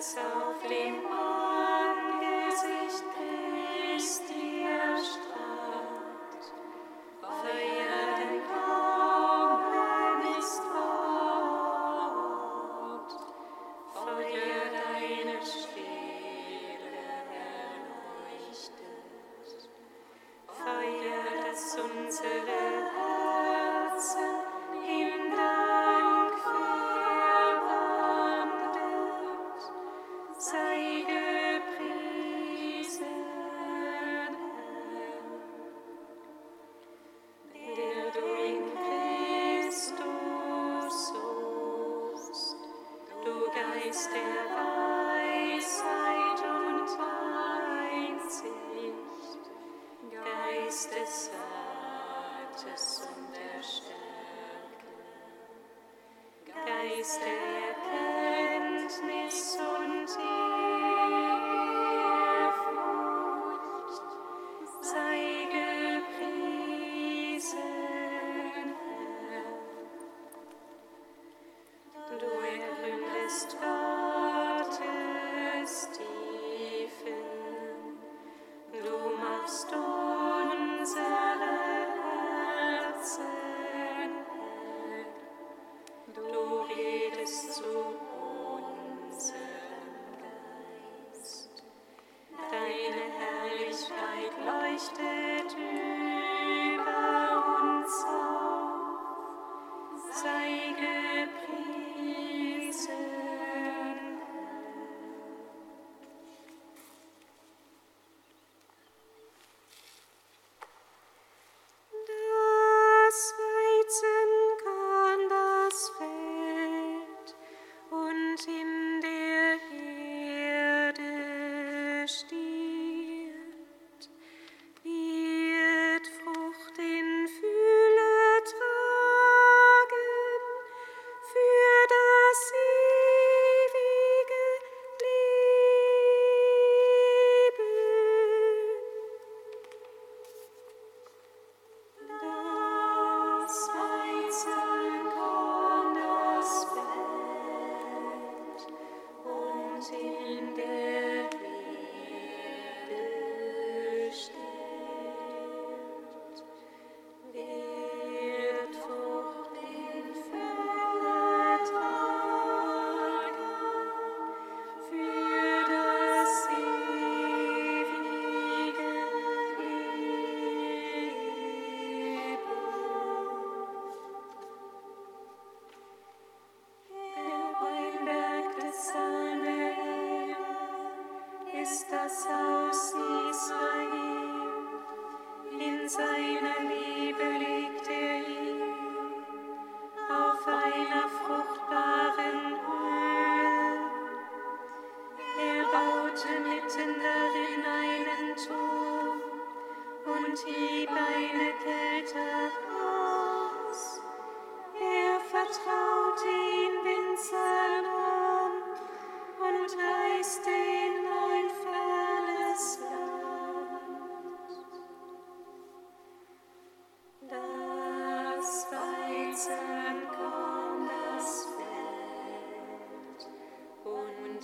das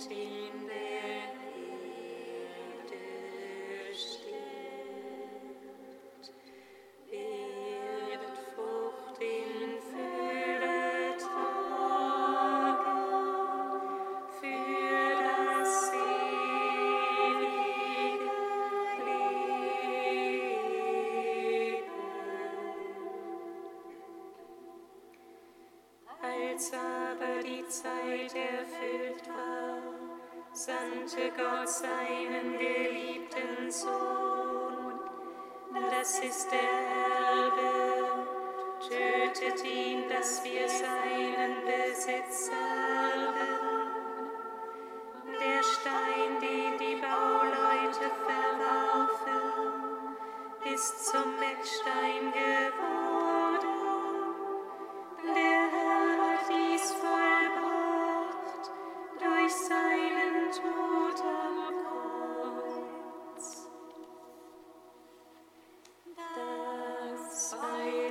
in der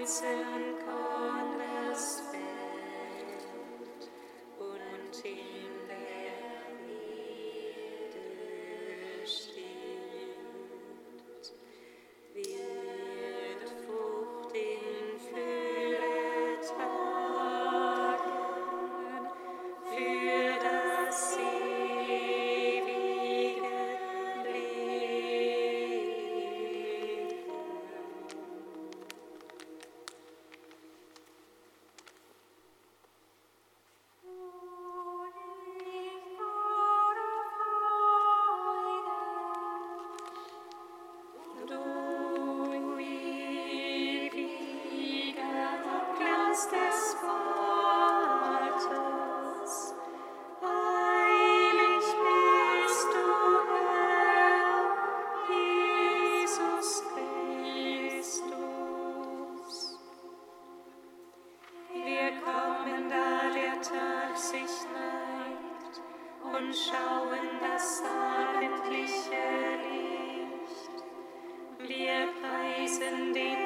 soon. und schauen das abendliche Licht. Wir preisen den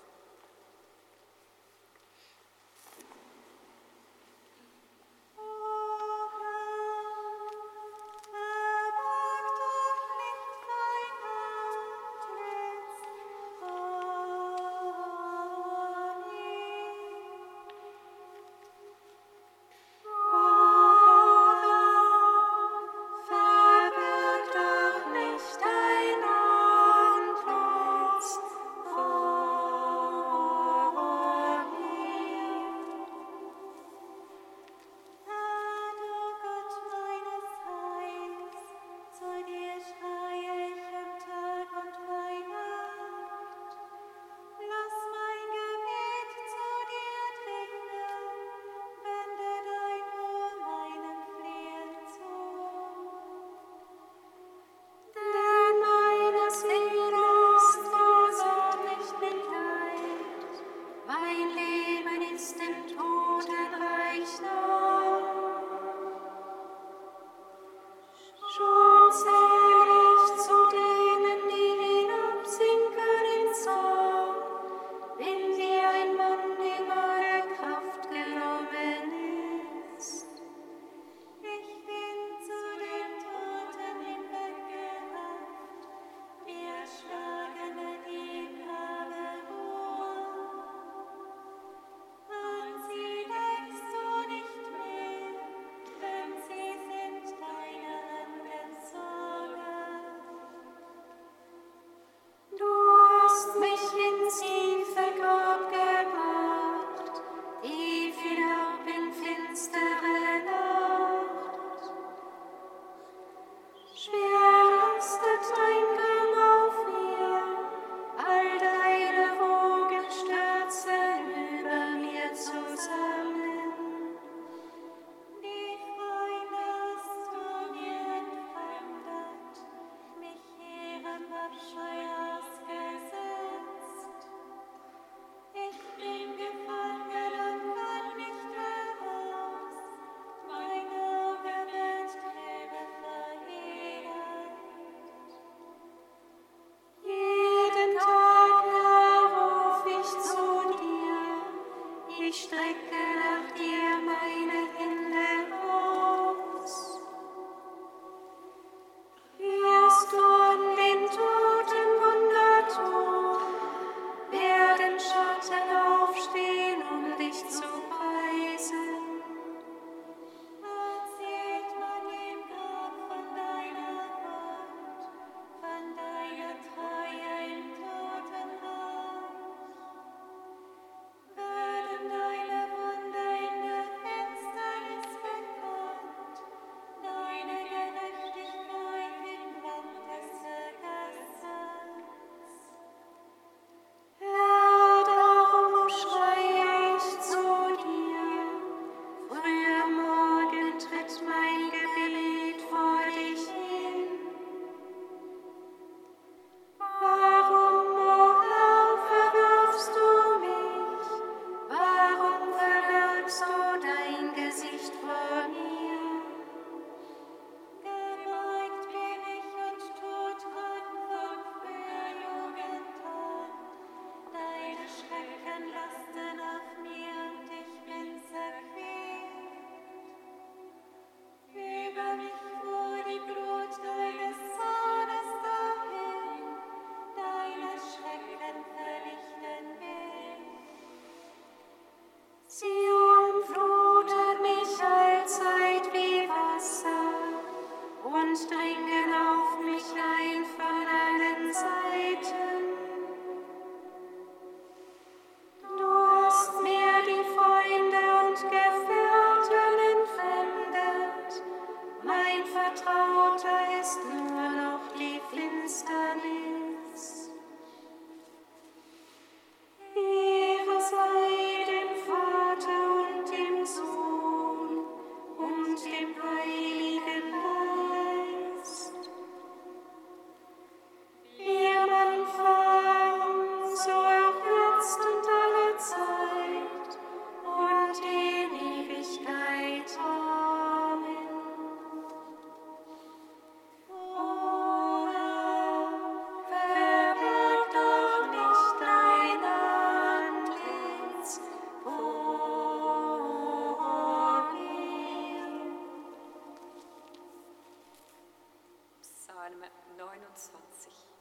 21.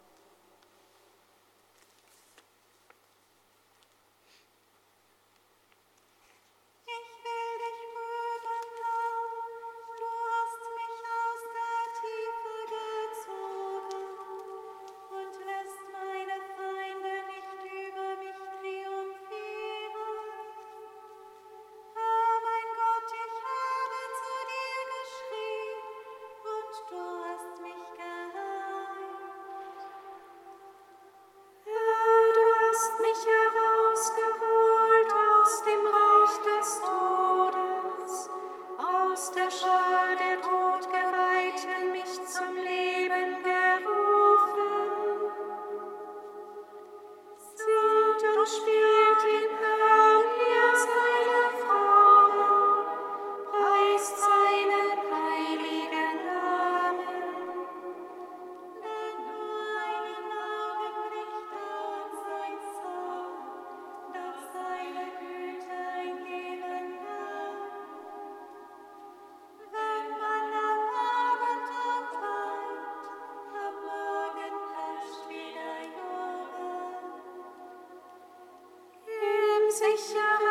下。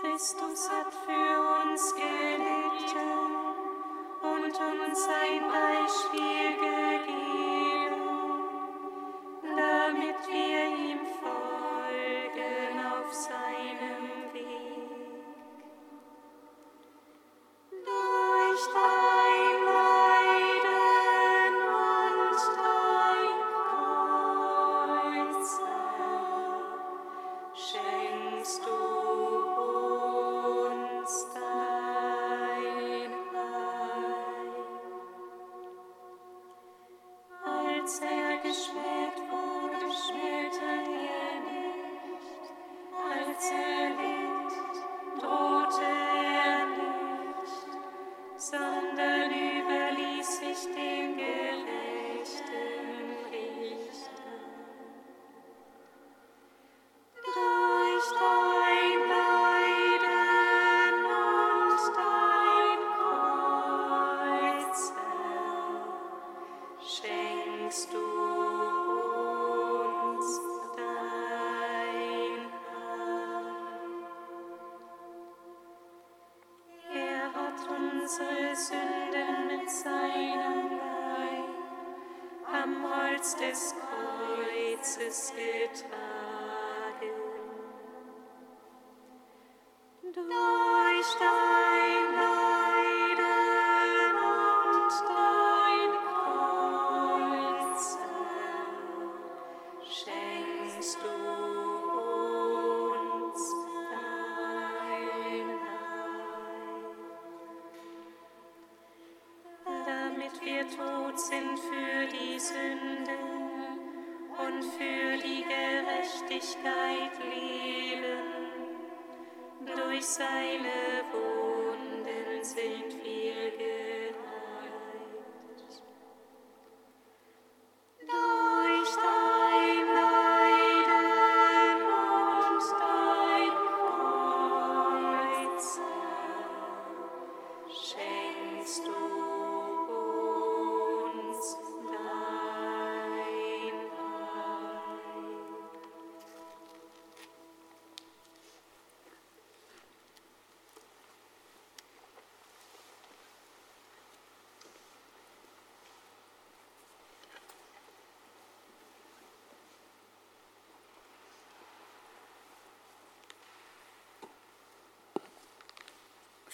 Christus hat für uns gelitten und uns ein Beispiel gegeben.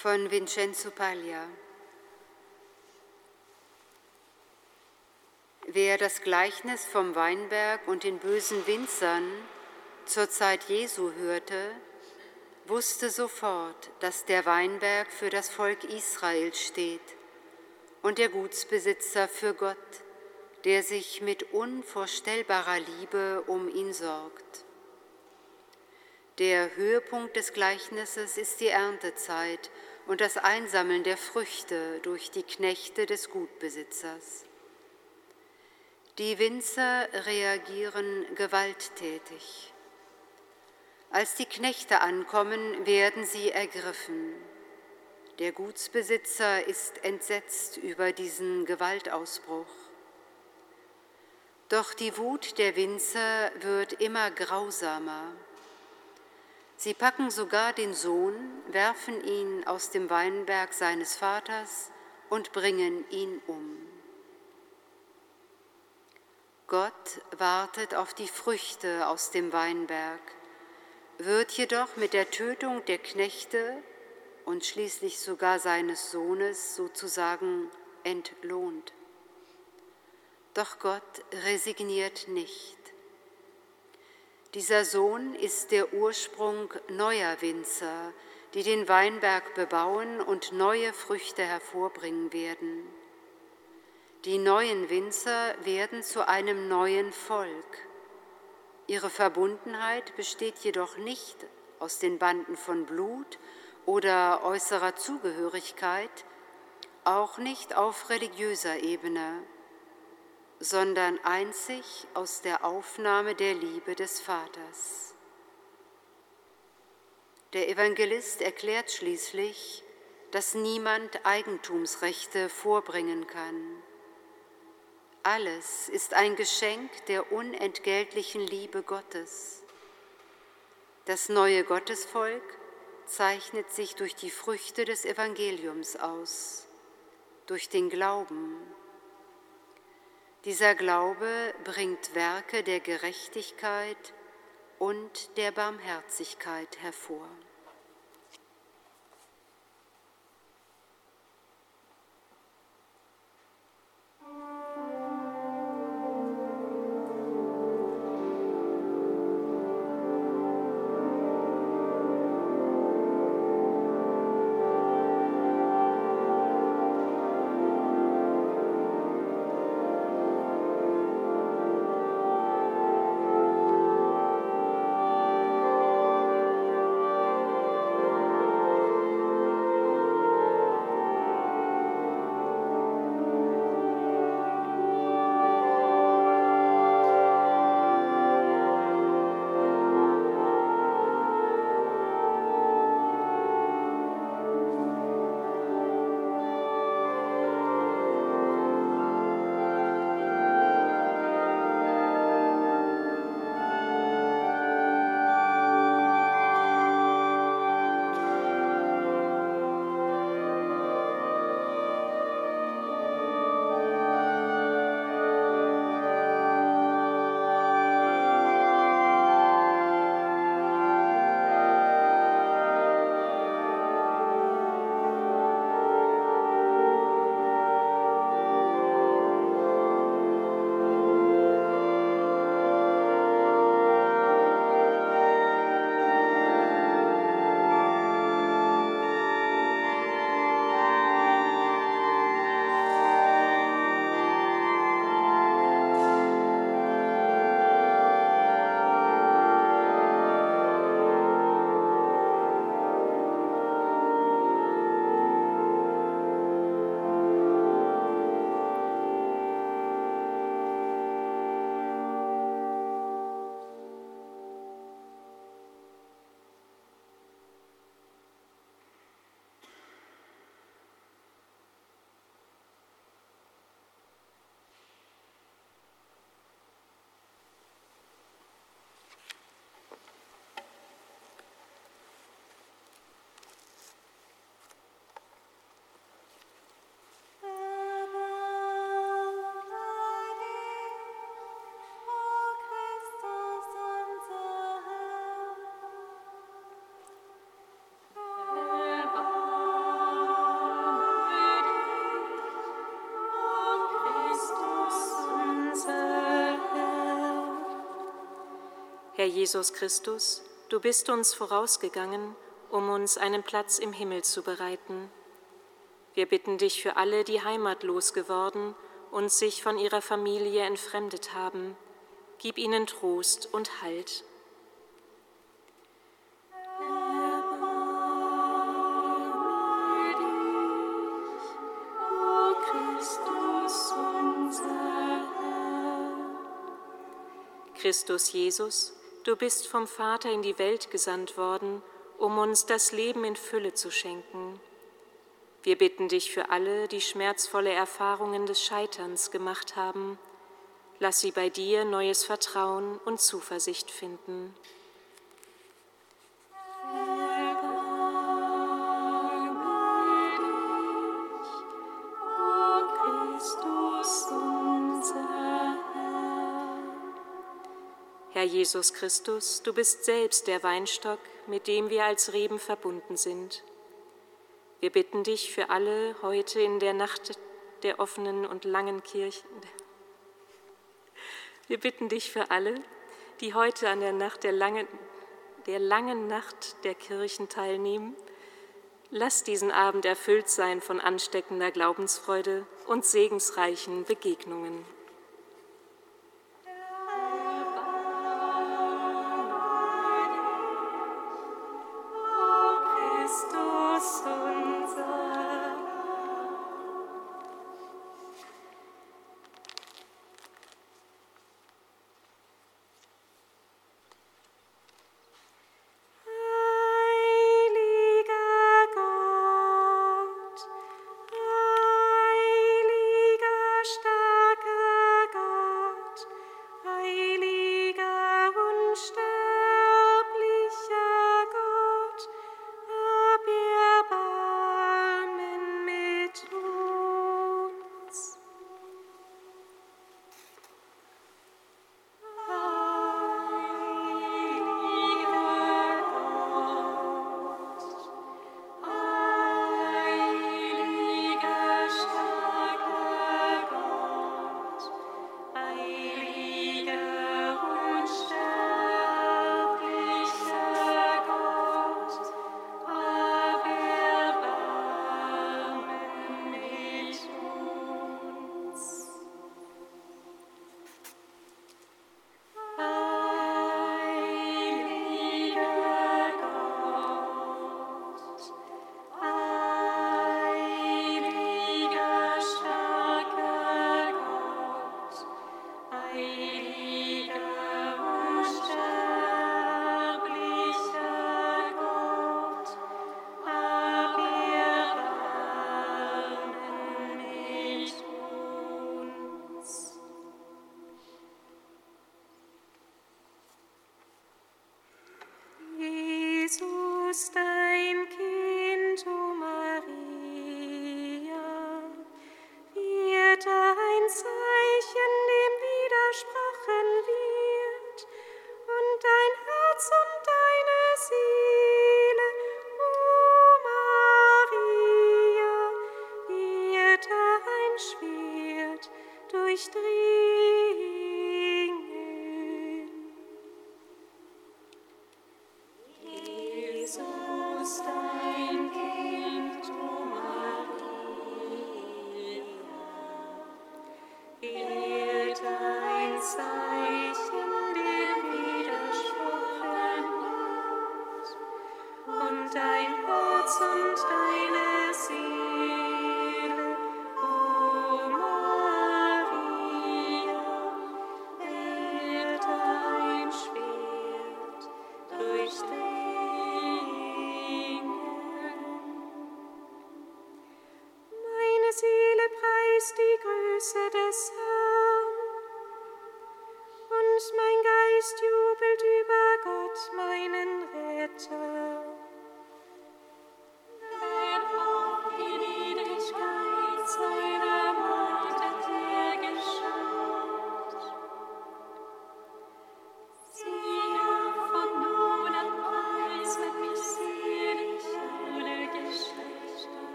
Von Vincenzo Paglia. Wer das Gleichnis vom Weinberg und den bösen Winzern zur Zeit Jesu hörte, wusste sofort, dass der Weinberg für das Volk Israel steht und der Gutsbesitzer für Gott, der sich mit unvorstellbarer Liebe um ihn sorgt. Der Höhepunkt des Gleichnisses ist die Erntezeit und das Einsammeln der Früchte durch die Knechte des Gutbesitzers. Die Winzer reagieren gewalttätig. Als die Knechte ankommen, werden sie ergriffen. Der Gutsbesitzer ist entsetzt über diesen Gewaltausbruch. Doch die Wut der Winzer wird immer grausamer. Sie packen sogar den Sohn, werfen ihn aus dem Weinberg seines Vaters und bringen ihn um. Gott wartet auf die Früchte aus dem Weinberg, wird jedoch mit der Tötung der Knechte und schließlich sogar seines Sohnes sozusagen entlohnt. Doch Gott resigniert nicht. Dieser Sohn ist der Ursprung neuer Winzer, die den Weinberg bebauen und neue Früchte hervorbringen werden. Die neuen Winzer werden zu einem neuen Volk. Ihre Verbundenheit besteht jedoch nicht aus den Banden von Blut oder äußerer Zugehörigkeit, auch nicht auf religiöser Ebene sondern einzig aus der Aufnahme der Liebe des Vaters. Der Evangelist erklärt schließlich, dass niemand Eigentumsrechte vorbringen kann. Alles ist ein Geschenk der unentgeltlichen Liebe Gottes. Das neue Gottesvolk zeichnet sich durch die Früchte des Evangeliums aus, durch den Glauben, dieser Glaube bringt Werke der Gerechtigkeit und der Barmherzigkeit hervor. Amen. Jesus Christus, du bist uns vorausgegangen, um uns einen Platz im Himmel zu bereiten. Wir bitten dich für alle, die heimatlos geworden und sich von ihrer Familie entfremdet haben. Gib ihnen Trost und Halt. Christus Jesus, du bist vom Vater in die Welt gesandt worden, um uns das Leben in Fülle zu schenken. Wir bitten dich für alle, die schmerzvolle Erfahrungen des Scheiterns gemacht haben. Lass sie bei dir neues Vertrauen und Zuversicht finden. Herr Jesus Christus, du bist selbst der Weinstock, mit dem wir als Reben verbunden sind. Wir bitten dich für alle heute in der Nacht der offenen und langen Kirchen. Wir bitten dich für alle, die heute an der Nacht der langen, der langen Nacht der Kirchen teilnehmen. Lass diesen Abend erfüllt sein von ansteckender Glaubensfreude und segensreichen Begegnungen.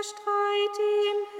Er zerstreut die im Herzen